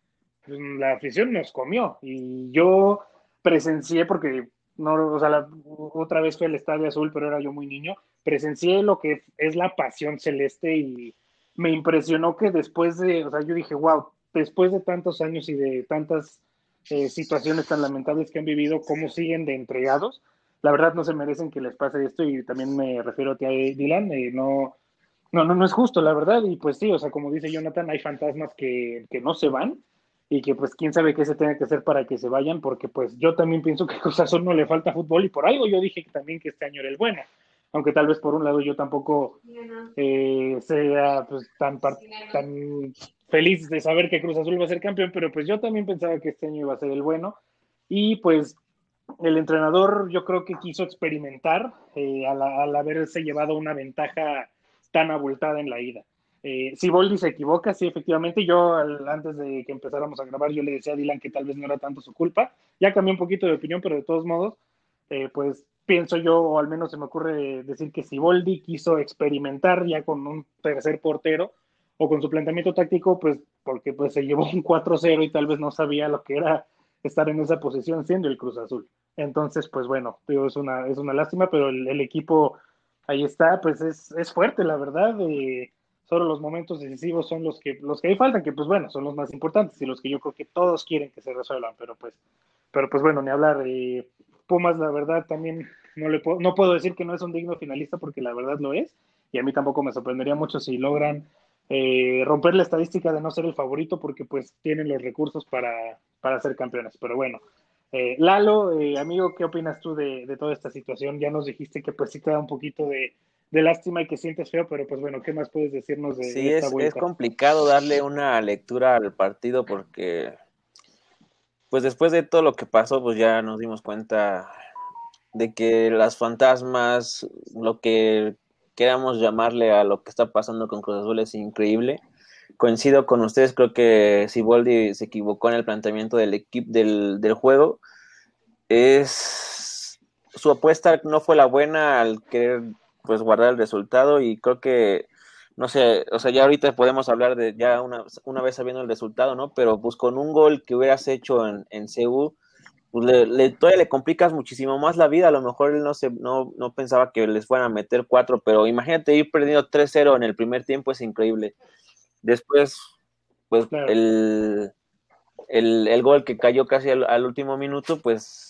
S1: pues, la afición nos comió. Y yo presencié, porque no, o sea, otra vez fue el Estadio Azul, pero era yo muy niño, presencié lo que es la pasión celeste y me impresionó que después de, o sea, yo dije, wow, después de tantos años y de tantas eh, situaciones tan lamentables que han vivido, cómo siguen de entregados. la verdad no se merecen que les pase esto y también me refiero a ti, Dylan, eh, no, no, no, no es justo, la verdad, y pues sí, o sea, como dice Jonathan, hay fantasmas que, que no se van y que pues quién sabe qué se tenga que hacer para que se vayan, porque pues yo también pienso que a Cruz Azul no le falta fútbol y por algo yo dije que también que este año era el bueno aunque tal vez por un lado yo tampoco eh, sea pues, tan, tan feliz de saber que Cruz Azul va a ser campeón, pero pues yo también pensaba que este año iba a ser el bueno. Y pues el entrenador yo creo que quiso experimentar eh, al, haberse llevado una ventaja tan abultada en la ida. Eh, si Boldi se equivoca, sí, efectivamente, yo antes de que empezáramos a grabar, yo le decía a Dylan que tal vez no era tanto su culpa. Ya cambié un poquito de opinión, pero de todos modos, eh, pues pienso yo, o al menos se me ocurre decir que si Boldi quiso experimentar ya con un tercer portero o con su planteamiento táctico, pues porque pues se llevó un 4-0 y tal vez no sabía lo que era estar en esa posición siendo el Cruz Azul. Entonces, pues bueno, digo, es una, es una lástima, pero el, equipo ahí está, pues es, es fuerte, la verdad. Eh, solo los momentos decisivos son los que, los que hay falta, que pues bueno, son los más importantes y los que yo creo que todos quieren que se resuelvan, pero pues, pero pues bueno, ni hablar. Eh, Pumas, la verdad, también no, le puedo, no puedo decir que no es un digno finalista porque la verdad lo es. Y a mí tampoco me sorprendería mucho si logran eh, romper la estadística de no ser el favorito porque pues tienen los recursos para, para ser campeones. Pero bueno, eh, Lalo, eh, amigo, ¿qué opinas tú de, toda esta situación? Ya nos dijiste que pues sí te da un poquito de, lástima y que sientes feo, pero pues bueno, ¿qué más puedes decirnos de,
S4: sí,
S1: esta
S4: es, es complicado darle una lectura al partido porque pues después de todo lo que pasó, pues ya nos dimos cuenta de que las fantasmas, lo que queramos llamarle a lo que está pasando con Cruz Azul es increíble. Coincido con ustedes, creo que Siboldi se equivocó en el planteamiento del equipo del, del juego. Es su apuesta no fue la buena al querer pues guardar el resultado y creo que no sé, o sea, ya ahorita podemos hablar de ya una, una vez sabiendo el resultado, ¿no? Pero pues con un gol que hubieras hecho en, en CU, pues le, todavía le complicas muchísimo más la vida. A lo mejor él no, se, no, no pensaba que les fueran a meter cuatro, pero imagínate ir perdiendo 3-0 en el primer tiempo, es increíble. Después, pues el, el, el, gol que cayó casi al, último minuto, pues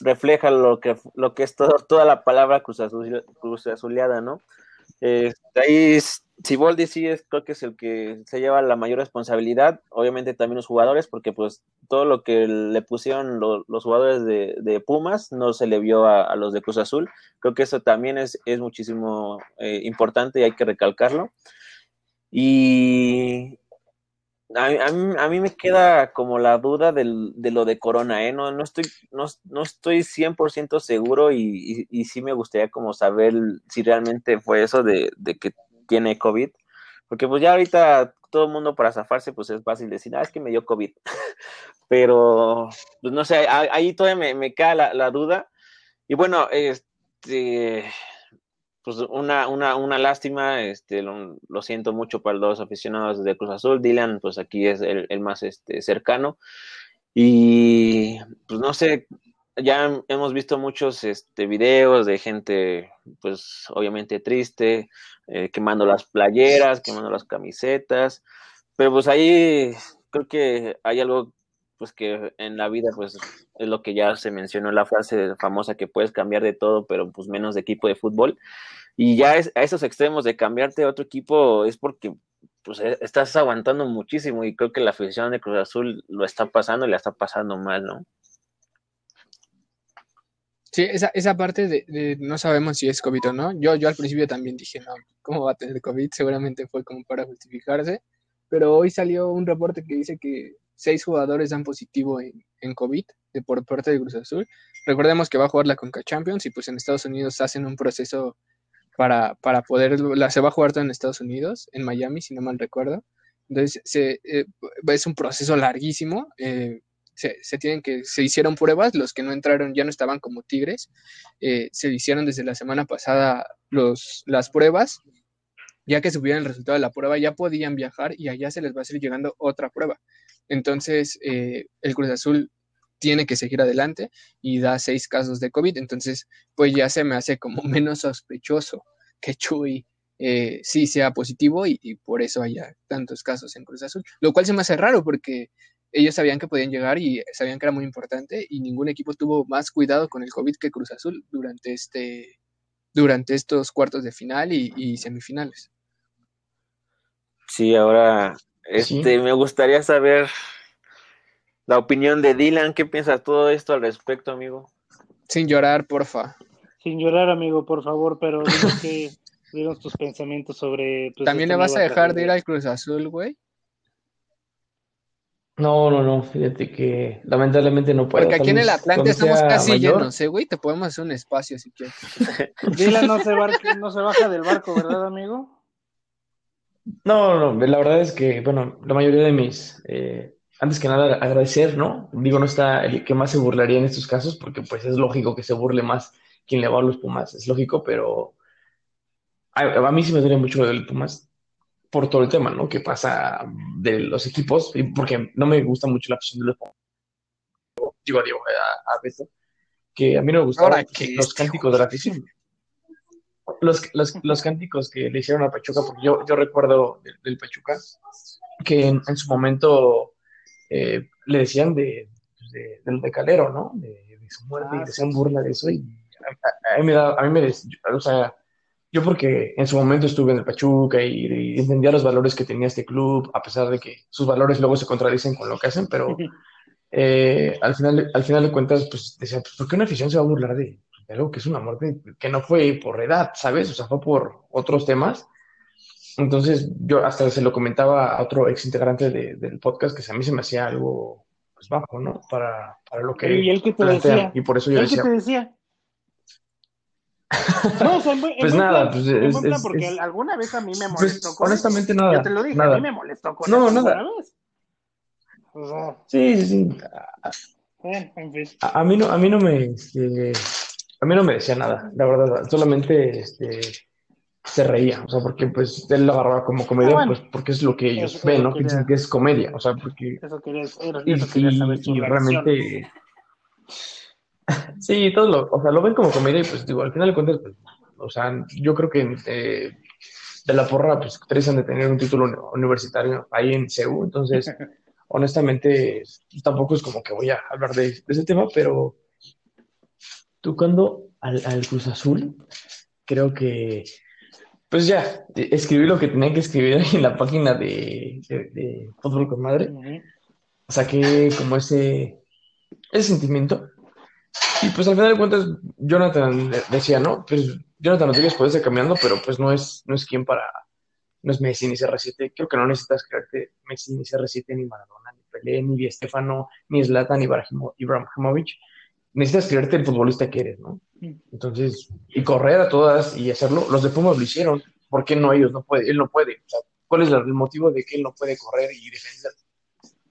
S4: refleja lo que, lo que es todo, toda la palabra cruz, azul, cruz azuleada, ¿no? Eh, ahí Siboldi sí es, creo que es el que se lleva la mayor responsabilidad, obviamente también los jugadores, porque pues todo lo que le pusieron los jugadores de, Pumas no se le vio a, los de Cruz Azul, creo que eso también es, es muchísimo eh, importante y hay que recalcarlo. Y a, mí, me queda como la duda del, de lo de Corona, ¿eh? No, no, estoy, no, no estoy 100% seguro y, y, sí me gustaría como saber si realmente fue eso de, que tiene COVID. Porque pues ya ahorita todo el mundo para zafarse pues es fácil decir, ah, es que me dio COVID. Pero, pues no sé, ahí todavía me, me queda la, la duda. Y bueno, este pues una, una, una lástima, este, lo, siento mucho para los aficionados de Cruz Azul, Dylan, pues aquí es el, más este, cercano. Y pues no sé, ya hemos visto muchos este, videos de gente, pues obviamente triste, eh, quemando las playeras, quemando las camisetas, pero pues ahí creo que hay algo pues que en la vida pues es lo que ya se mencionó la frase famosa que puedes cambiar de todo pero pues menos de equipo de fútbol y ya a esos extremos de cambiarte a otro equipo es porque pues e, estás aguantando muchísimo y creo que la afición de Cruz Azul lo está pasando y la está pasando mal, ¿no?
S3: Sí, esa, esa parte de, no sabemos si es COVID o no. Yo, yo al principio también dije, no, ¿cómo va a tener COVID? Seguramente fue como para justificarse. Pero hoy salió un reporte que dice que seis jugadores dan positivo en, en COVID de, por parte de Cruz Azul. Recordemos que va a jugar la Conca Champions y pues en Estados Unidos hacen un proceso para, para poder, la, se va a jugar todo en Estados Unidos, en Miami, si no mal recuerdo. Entonces, eh, es un proceso larguísimo. Eh, se, tienen que, se hicieron pruebas, los que no entraron ya no estaban como tigres. Eh, se hicieron desde la semana pasada los, las pruebas. Ya que subieron el resultado de la prueba, ya podían viajar y allá se les va a seguir llegando otra prueba. Entonces, el Cruz Azul tiene que seguir adelante y da seis casos de COVID. Entonces, pues ya se me hace como menos sospechoso que Chuy eh, sí sea positivo y, por eso haya tantos casos en Cruz Azul. Lo cual se me hace raro porque ellos sabían que podían llegar y sabían que era muy importante y ningún equipo tuvo más cuidado con el COVID que Cruz Azul durante, este, durante estos cuartos de final y, semifinales.
S4: Sí, ahora este, me gustaría saber la opinión de Dylan. ¿Qué piensas todo esto al respecto, amigo?
S3: Sin llorar, porfa.
S1: Sin llorar, amigo, por favor, pero que dinos tus pensamientos sobre...
S3: Pues, ¿También le vas a dejar de ir al Cruz Azul, güey?
S2: No, no, no, fíjate que lamentablemente no puedo.
S3: Porque aquí en el Atlante estamos casi llenos, ¿eh, güey? Te podemos hacer un espacio si quieres.
S1: Dila no se, no se baja del barco, ¿verdad, amigo?
S2: No, no, la verdad es que, bueno, la mayoría de mis, eh, antes que nada agradecer, ¿no? Digo, no está el que más se burlaría en estos casos, porque pues es lógico que se burle más quien le va a los Pumas, es lógico, pero a, a mí sí me duele mucho el Pumas, por todo el tema, ¿no? Que pasa de los equipos, porque no me gusta mucho la opción de los digo, digo a, a Beto, que a mí no me gustaban los cánticos de la afición. Los, los, los, cánticos que le hicieron a Pachuca, porque yo, yo recuerdo del, Pachuca, que en, su momento eh, le decían de, pues, de, del de Calero, ¿no? De, su muerte, y ah, decían burla de eso, y a, mí me da, a mí me, o sea, yo porque en su momento estuve en el Pachuca y, entendía los valores que tenía este club, a pesar de que sus valores luego se contradicen con lo que hacen, pero eh, al, final, al final de cuentas, pues decía, pues, ¿por qué una afición se va a burlar de, algo que es una muerte que no fue por edad, ¿sabes? O sea, fue por otros temas. Entonces, yo hasta se lo comentaba a otro ex integrante del podcast que a mí se me hacía algo pues, bajo, ¿no? Para, para lo que...
S1: ¿Y él que te decía?
S2: Y por eso yo decía...
S1: te decía? No,
S2: pues nada, pues
S1: es, porque alguna vez a mí me pues, molestó con
S2: Honestamente, nada.
S1: Yo te lo dije,
S2: a
S1: mí me molestó con
S2: no, nada. Vez. sí, sí, sí.
S1: en fin.
S2: A, mí no, a mí no me, este, a mí no me decía nada, la verdad. Solamente, este, se reía, o sea, porque pues él lo agarraba como comedia, ah, pues porque es lo que ellos ven, ¿no? Piensan que es comedia, o sea, porque...
S1: Eso quería, eso, quería saber
S2: y, y realmente Sí, todos lo, o sea, lo ven como comedia y pues digo, al final de cuentas, pues, o sea, yo creo que eh, de la porra, pues tres han de tener un título universitario ahí en CEU, entonces, honestamente, tampoco es como que voy a hablar de, ese tema, pero tocando al, al Cruz Azul, creo que, pues ya, escribí lo que tenía que escribir en la página de, de, Fútbol con Madre, saqué como ese, ese sentimiento y pues al final de cuentas, Jonathan decía, ¿no? Pues Jonathan Rodríguez puede ser cambiando, pero pues no es, no es quien para, no es Messi ni CR7. Creo que no necesitas creerte Messi ni CR7, ni Maradona, ni Pelé, ni Di Estefano, ni Zlatan, ni Ibrahimovic. Necesitas creerte el futbolista que eres, ¿no? Entonces, y correr a todas y hacerlo. Los de Pumas lo hicieron. ¿Por qué no ellos? No puede, él no puede. O sea, ¿cuál es el motivo de que él no puede correr y defender?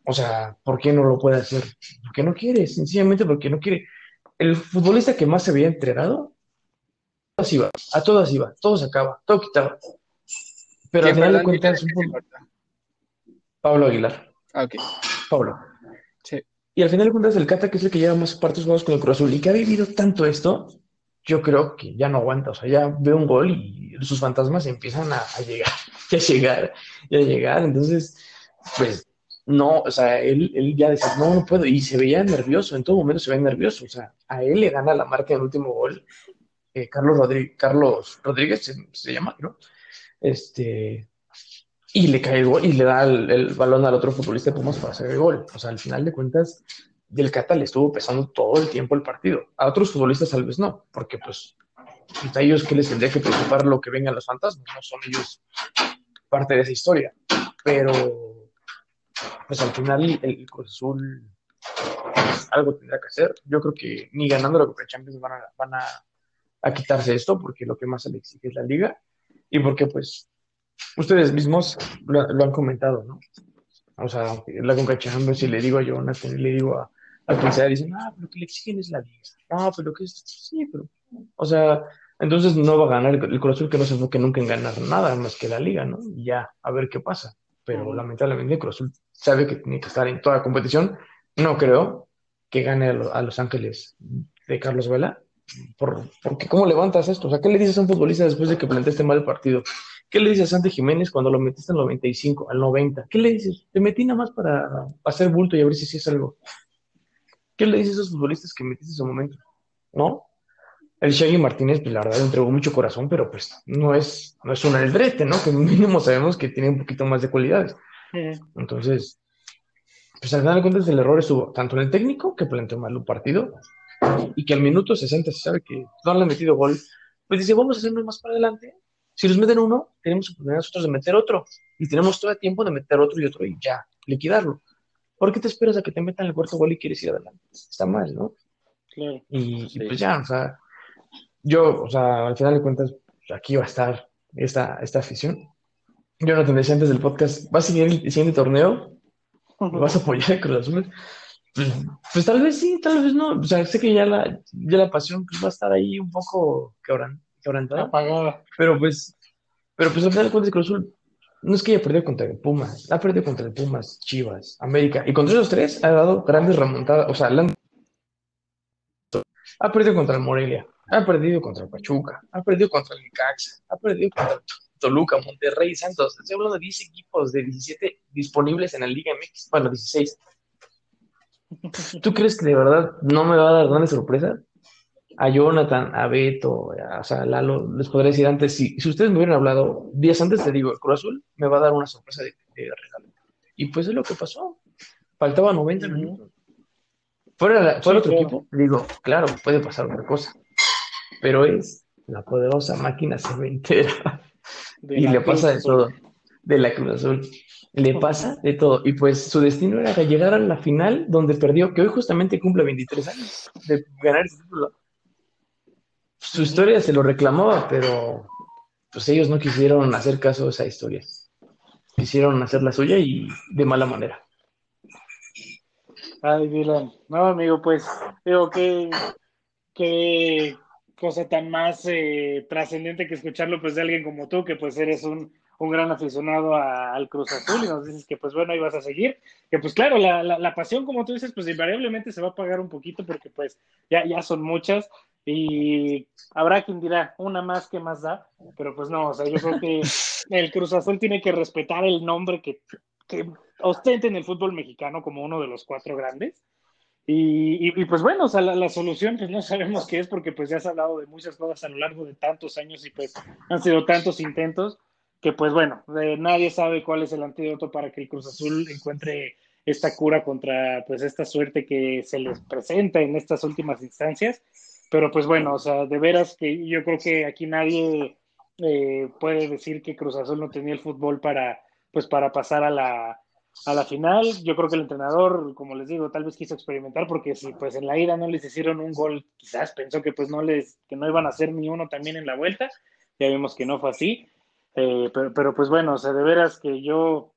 S2: O sea, ¿por qué no lo puede hacer? Porque no quiere, sencillamente porque no quiere el futbolista que más se había entregado, a todas iba, a todas iba, todo se acaba, todo quitaba. Pero al final de cuentas, un... Pablo Aguilar.
S3: Ah, ok.
S2: Pablo. Y al final de cuentas, el Cata, que es el que lleva más partes jugados con el Cruz Azul y que ha vivido tanto esto, yo creo que ya no aguanta. O sea, ya ve un gol y sus fantasmas empiezan a, a llegar, a llegar, a llegar. Entonces, pues no, o sea, él, él ya decía, no, no puedo, y se veía nervioso, en todo momento se veía nervioso, o sea, a él le gana la marca en el último gol, eh, Carlos, Rodríguez, Carlos Rodríguez se, llama, ¿no? Este, y le cae el gol y le da el, balón al otro futbolista de Pumas para hacer el gol, o sea, al final de cuentas, del Cata le estuvo pesando todo el tiempo el partido, a otros futbolistas tal vez no, porque pues, a ellos que les tendría que preocupar lo que vengan los fantasmas, no son ellos parte de esa historia, pero pues al final el, Cruz Azul pues, algo tendrá que hacer. Yo creo que ni ganando la Copa Champions van a, van a, quitarse esto, porque lo que más se le exige es la liga. Y porque pues ustedes mismos lo, han comentado, ¿no? O sea, la Champions, si le digo a Jonathan le digo a, a quien sea, dicen, ah, pero lo que le exigen es la liga. No, pero que es, sí, pero, o sea, entonces no va a ganar el, Cruz Azul que no se enfoque nunca en ganar nada más que la liga, ¿no? Y ya, a ver qué pasa. Pero lamentablemente el Cruz Azul sabe que tiene que estar en toda competición. No creo que gane a, Los Ángeles de Carlos Vela. Por, porque ¿cómo levantas esto? O sea, ¿qué le dices a un futbolista después de que planteaste mal el partido? ¿Qué le dices a Santi Jiménez cuando lo metiste al 95, al 90? ¿Qué le dices? Te metí nada más para hacer bulto y a ver si sí es algo. ¿Qué le dices a esos futbolistas que metiste en su momento? ¿No? El Shaggy Martínez, pues la verdad, entregó mucho corazón, pero pues no es, no es un aldrete, ¿no? Que mínimo sabemos que tiene un poquito más de cualidades. Entonces, pues al final de cuentas el error estuvo tanto en el técnico, que planteó mal un partido, y que al minuto 60 se sabe que no le han metido gol, pues dice, vamos a hacernos más para adelante. Si nos meten uno, tenemos oportunidad nosotros de meter otro, y tenemos todo el tiempo de meter otro y otro y ya, liquidarlo. ¿Por qué te esperas a que te metan el cuarto gol y quieres ir adelante? Está mal, ¿no? Y, pues ya, o sea, yo, o sea, al final de cuentas, aquí va a estar esta, esta afición. Yo no te decía antes del podcast, ¿vas a seguir el siguiente torneo? vas a apoyar a Cruz Azul? Pues, pues, tal vez sí, tal vez no. O sea, sé que ya la, ya la pasión pues, va a estar ahí un poco quebrantada.
S1: Apagada.
S2: Pero pues, pero pues al final de cuentas Cruz Azul no es que haya perdido contra el Pumas, ha perdido contra el Pumas, Chivas, América. Y contra esos tres ha dado grandes remontadas. O sea, ha perdido contra el Morelia, ha perdido contra el Pachuca, ha perdido contra el Necaxa, ha perdido contra Toluca, Monterrey, Santos. Estoy hablando de 10 equipos de 17 disponibles en la Liga MX. Bueno, 16. ¿Tú crees que de verdad no me va a dar grandes sorpresas? A Jonathan, a Beto, a, o sea, Lalo, les podría decir antes, si, si ustedes me hubieran hablado días antes, te digo, el Cruz Azul me va a dar una sorpresa de, regalo. Y pues es lo que pasó. Faltaba 90 minutos. Fuera, fuera otro equipo, digo, claro, puede pasar otra cosa. Pero es la poderosa máquina cementera. y le pasa de todo. De la Cruz Azul. Le pasa de todo. Y pues su destino era llegar a la final donde perdió, que hoy justamente cumple 23 años de ganar ese título. Su historia se lo reclamaba, pero pues ellos no quisieron hacer caso a esa historia. Quisieron hacer la suya y de mala manera.
S1: Ay, Dylan. No, amigo, pues digo que, que cosa tan más eh, trascendente que escucharlo pues de alguien como tú, que pues eres un, un gran aficionado al Cruz Azul y nos dices que pues bueno, ahí vas a seguir, que pues claro, la, la, pasión como tú dices pues invariablemente se va a pagar un poquito porque pues ya, ya son muchas y habrá quien dirá una más que más da, pero pues no, o sea, yo creo que el Cruz Azul tiene que respetar el nombre que, que ostenta en el fútbol mexicano como uno de los cuatro grandes y, pues bueno, o sea, la, solución pues no sabemos qué es porque pues ya has hablado de muchas cosas a lo largo de tantos años y pues han sido tantos intentos que pues bueno, nadie sabe cuál es el antídoto para que el Cruz Azul encuentre esta cura contra pues esta suerte que se les presenta en estas últimas instancias. Pero pues bueno, o sea, de veras que yo creo que aquí nadie eh, puede decir que Cruz Azul no tenía el fútbol para pues para pasar a la, a la final. Yo creo que el entrenador, como les digo, tal vez quiso experimentar porque si pues en la ida no les hicieron un gol, quizás pensó que pues no les, que no iban a hacer ni uno también en la vuelta. Ya vimos que no fue así. Eh, pero, pero, pues bueno, o sea, de veras que yo,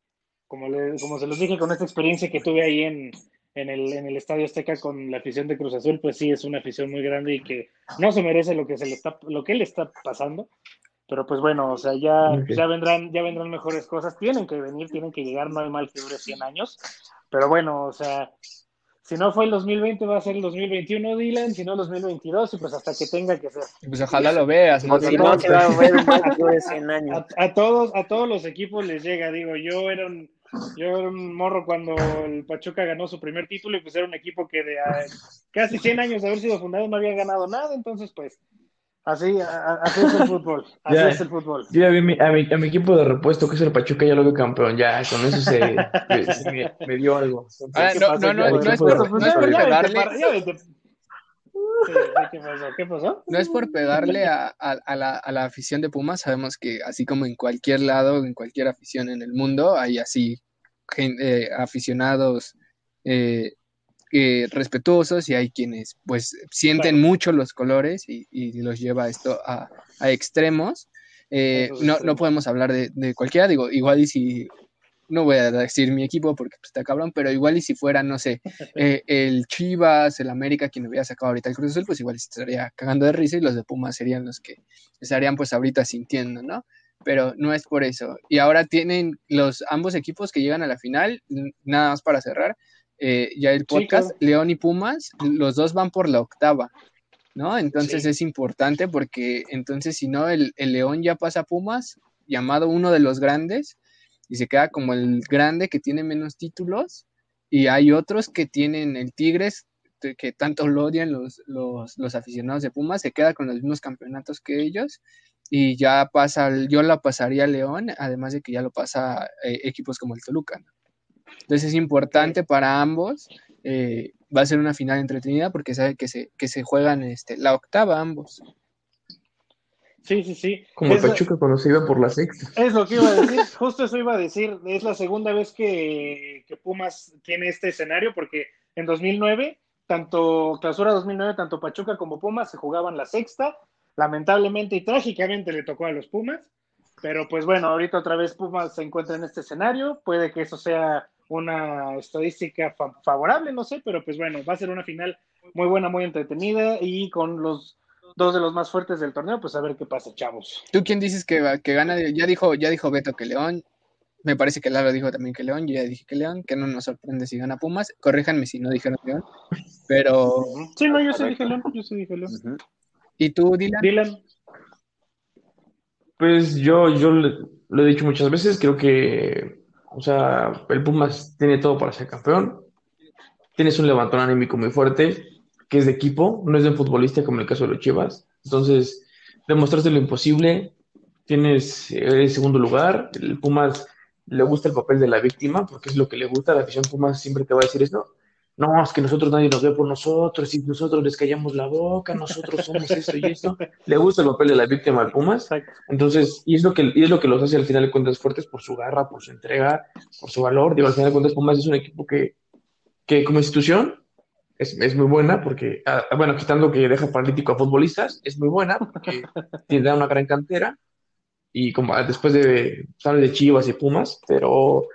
S1: como, como se los dije con esta experiencia que tuve ahí en, en, el, en el Estadio Azteca con la afición de Cruz Azul, pues sí, es una afición muy grande y que no se merece lo que, se le está, lo que le está pasando. Pero pues bueno, o sea, ya, ya, vendrán, ya vendrán mejores cosas. Tienen que venir, tienen que llegar, no hay mal que dure 100 años. Pero bueno, o sea, si no fue el 2020, va a ser el 2021, Dylan. Si no, el 2022, y pues hasta que tenga que ser.
S3: Pues ojalá lo veas.
S4: ¿no? si no, se va a ver que 100 años.
S1: A, todos, a todos los equipos les llega, digo, yo era un, yo era un morro cuando el Pachuca ganó su primer título y pues era un equipo que de casi 100 años de haber sido fundado no había ganado nada, entonces pues Así, así es el fútbol. Así es el fútbol.
S2: Yo a mi, a, mi, equipo de repuesto, que es el Pachuca, ya lo veo campeón. Ya, con eso se, me, dio algo.
S3: no, no, no, no, es por, no es por pegarle.
S1: ¿Qué pasó?
S3: No es por pegarle a, a, la, a la afición de Pumas. Sabemos que, así como en cualquier lado, en cualquier afición en el mundo, hay así eh, aficionados eh, eh, respetuosos y hay quienes pues sienten mucho los colores y, los lleva esto a, extremos. Eh, no, no, podemos hablar de, cualquiera, digo, igual y si, no voy a decir mi equipo porque pues, está cabrón, pero igual y si fuera, no sé, eh, el Chivas, el América, quien hubiera sacado ahorita el Cruz Azul, pues igual estaría cagando de risa y los de Pumas serían los que estarían pues ahorita sintiendo, ¿no? Pero no es por eso. Y ahora tienen los ambos equipos que llegan a la final, nada más para cerrar, eh, ya el podcast, León y Pumas, los dos van por la octava, ¿no? Entonces es importante porque entonces si no, el, León ya pasa a Pumas llamado uno de los grandes y se queda como el grande que tiene menos títulos y hay otros que tienen el Tigres que tanto lo odian los, los, aficionados de Pumas, se queda con los mismos campeonatos que ellos y ya pasa, yo la pasaría a León, además de que ya lo pasa eh, equipos como el Toluca. Entonces es importante para ambos, eh, va a ser una final entretenida porque sabe que se, que se juegan este, la octava ambos.
S1: Sí, sí, sí.
S2: Como el Pachuca cuando se iba por la sexta.
S1: Es lo que iba a decir, justo eso iba a decir. Es la segunda vez que, que Pumas tiene este escenario, porque en 2009 tanto clausura 2009, tanto Pachuca como Pumas se jugaban la sexta. Lamentablemente y trágicamente le tocó a los Pumas. Pero pues bueno, ahorita otra vez Pumas se encuentra en este escenario. Puede que eso sea una estadística favorable, no sé, pero pues bueno, va a ser una final muy buena, muy entretenida y con los dos de los más fuertes del torneo, pues a ver qué pasa, chavos.
S3: ¿Tú quién dices que, que gana? Ya dijo, ya dijo Beto que León, me parece que Lalo dijo también que León, yo ya dije que León, que no nos sorprende si gana Pumas. Corríjanme si no dijeron León, pero...
S1: Sí, no, yo sí dije León, yo sí dije León.
S3: ¿Y tú, Dylan?
S1: Dylan.
S2: Pues yo, yo lo he dicho muchas veces, creo que, o sea, el Pumas tiene todo para ser campeón. Tienes un levantón anímico muy fuerte, que es de equipo, no es de un futbolista como el caso de los Chivas. Entonces, demostraste lo imposible, tienes el segundo lugar, el Pumas le gusta el papel de la víctima, porque es lo que le gusta, la afición Pumas siempre te va a decir esto, no, es que nosotros nadie nos ve por nosotros, y nosotros les callamos la boca, nosotros somos esto y esto, le gusta el papel de la víctima al Pumas, entonces, y es lo que, y es lo que los hace al final de cuentas fuertes por su garra, por su entrega, por su valor, digo, al final de cuentas Pumas es un equipo que, que como institución es, es, muy buena porque, ah, bueno, quitando que deja paralítico a futbolistas, es muy buena porque tiene una gran cantera y como ah, después de, sale de Chivas y Pumas, pero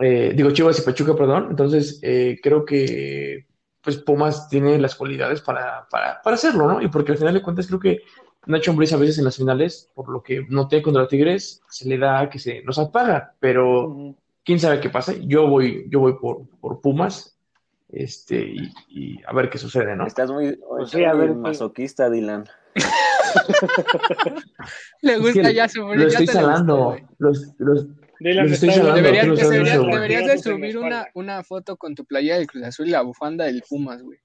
S2: eh, digo Chivas y Pachuca, perdón, entonces eh, creo que pues Pumas tiene las cualidades para, para, para, hacerlo, ¿no? Y porque al final de cuentas creo que Nacho Ambriz a veces en las finales, por lo que noté contra Tigres, se le da que se nos apaga, pero quién sabe qué pasa. Yo voy, yo voy por, por Pumas, este, y, y, a ver qué sucede, ¿no?
S4: Estás muy, pues a ver, masoquista, Dylan.
S3: Le gusta ya
S2: subir. Lo estoy salando. Los, los, estoy
S3: salando. Deberías, deberías, de subir una, una foto con tu playa del Cruz Azul y la bufanda del Pumas, güey.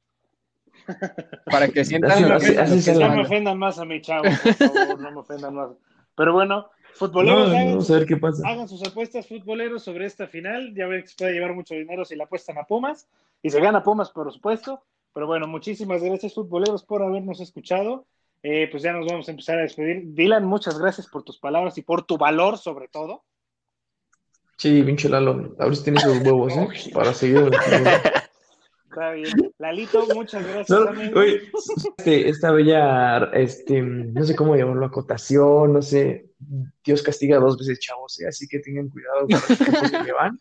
S3: Para que sientas.
S1: No, no me ofendan más a mi chavo, por favor, no me ofendan más. Pero bueno, futboleros,
S2: vamos a ver qué pasa.
S1: hagan sus apuestas futboleros sobre esta final. Ya ven que se puede llevar mucho dinero si la apuestan a Pumas. Y se gana Pumas, por supuesto. Pero bueno, muchísimas gracias, futboleros, por habernos escuchado. Eh, pues ya nos vamos a empezar a despedir. Dylan, muchas gracias por tus palabras y por tu valor, sobre todo.
S2: Sí, pinche Lalo, a ver si tienes los huevos, ¿eh? Para seguir.
S1: Está bien. Lalito, muchas gracias.
S2: este, esta bella, este, no sé cómo llamarlo, acotación, no sé. Dios castiga dos veces, chavos, ¿eh? así que tengan cuidado con los que van.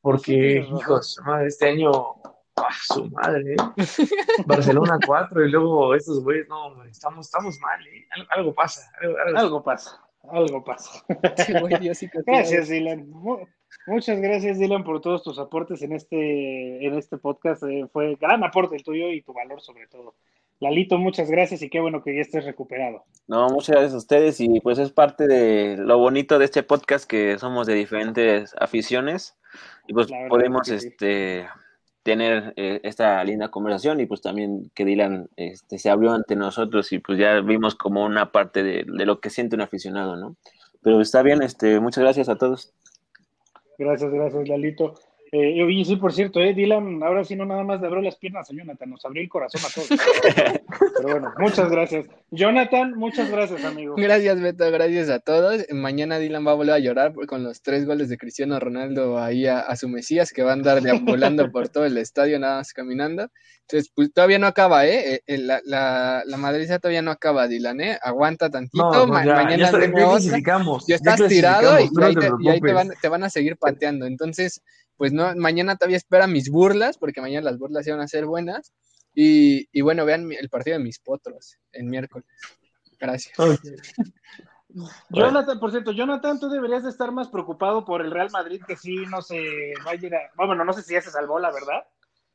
S2: Porque, hijos, madre, este año ¡Ah, su madre! ¿eh? Barcelona 4 y luego estos güeyes, no, estamos, estamos mal, ¿eh? algo, pasa.
S1: Algo, pasa, algo pasa. gracias, Dylan. Muchas gracias, Dylan, por todos tus aportes en este, en este podcast. Eh, fue gran aporte el tuyo y tu valor sobre todo. Lalito, muchas gracias y qué bueno que ya estés recuperado.
S4: No, muchas gracias a ustedes y pues es parte de lo bonito de este podcast que somos de diferentes aficiones y pues podemos este tener eh, esta linda conversación y pues también que Dylan este, se abrió ante nosotros y pues ya vimos como una parte de, de, lo que siente un aficionado, ¿no? Pero está bien, este, muchas gracias a todos.
S1: Gracias, gracias, Lalito. Eh, y sí, por cierto, eh, Dylan, ahora sí no nada más le abrió las piernas a Jonathan, nos abrió el corazón a todos. Pero bueno, muchas gracias. Jonathan, muchas gracias, amigo.
S3: Gracias, Beto, gracias a todos. Mañana Dylan va a volver a llorar con los tres goles de Cristiano Ronaldo ahí a, su Mesías, que va a andar deambulando por todo el estadio, nada más caminando. Entonces, pues todavía no acaba, ¿eh? eh, eh la, la, la madriza todavía no acaba, Dylan, ¿eh? Aguanta tantito.
S2: No, pues ya, mañana ya,
S3: ya, estás tirado y, ahí, te, y ahí te, van, te van a seguir pateando. Entonces, pues no, mañana todavía espera mis burlas, porque mañana las burlas iban a ser buenas. Y, y bueno, vean el partido de mis potros el miércoles. Gracias.
S1: Jonathan, por cierto, Jonathan, tú deberías de estar más preocupado por el Real Madrid que sí no se va a ir a... Bueno, no sé si ya se salvó, la verdad.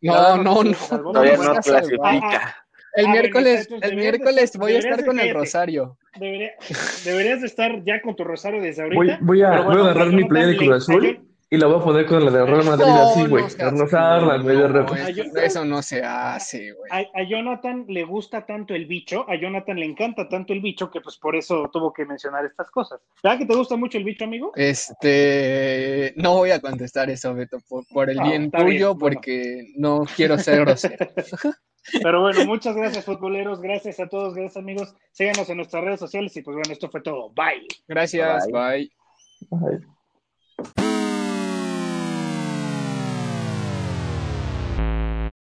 S3: No, no, no.
S4: Todavía no clasifica.
S3: El
S1: Ah, bueno,
S3: miércoles, el
S1: de
S3: miércoles voy a estar con el rosario.
S1: Debería- deberías de estar ya con tu rosario desde ahorita.
S2: voy a, voy a agarrar mi playa de Cruz Azul y la voy a poner con la de Real Madrid así, güey. No güey, de
S3: no,
S2: repente.
S3: eso, no se hace, güey.
S1: a, a Jonathan le gusta tanto el bicho, a Jonathan le encanta tanto el bicho que pues por eso tuvo que mencionar estas cosas. ¿Verdad que te gusta mucho el bicho, amigo?
S3: Este, no voy a contestar eso, Beto, por, por el
S1: No,
S3: bien tuyo,
S1: bueno.
S3: porque no quiero ser grosero.
S1: Pero bueno, muchas gracias futboleros, gracias a todos, gracias amigos. Síganos en nuestras redes sociales y pues bueno, esto fue todo. Bye.
S3: Gracias,
S4: Bye.
S3: bye.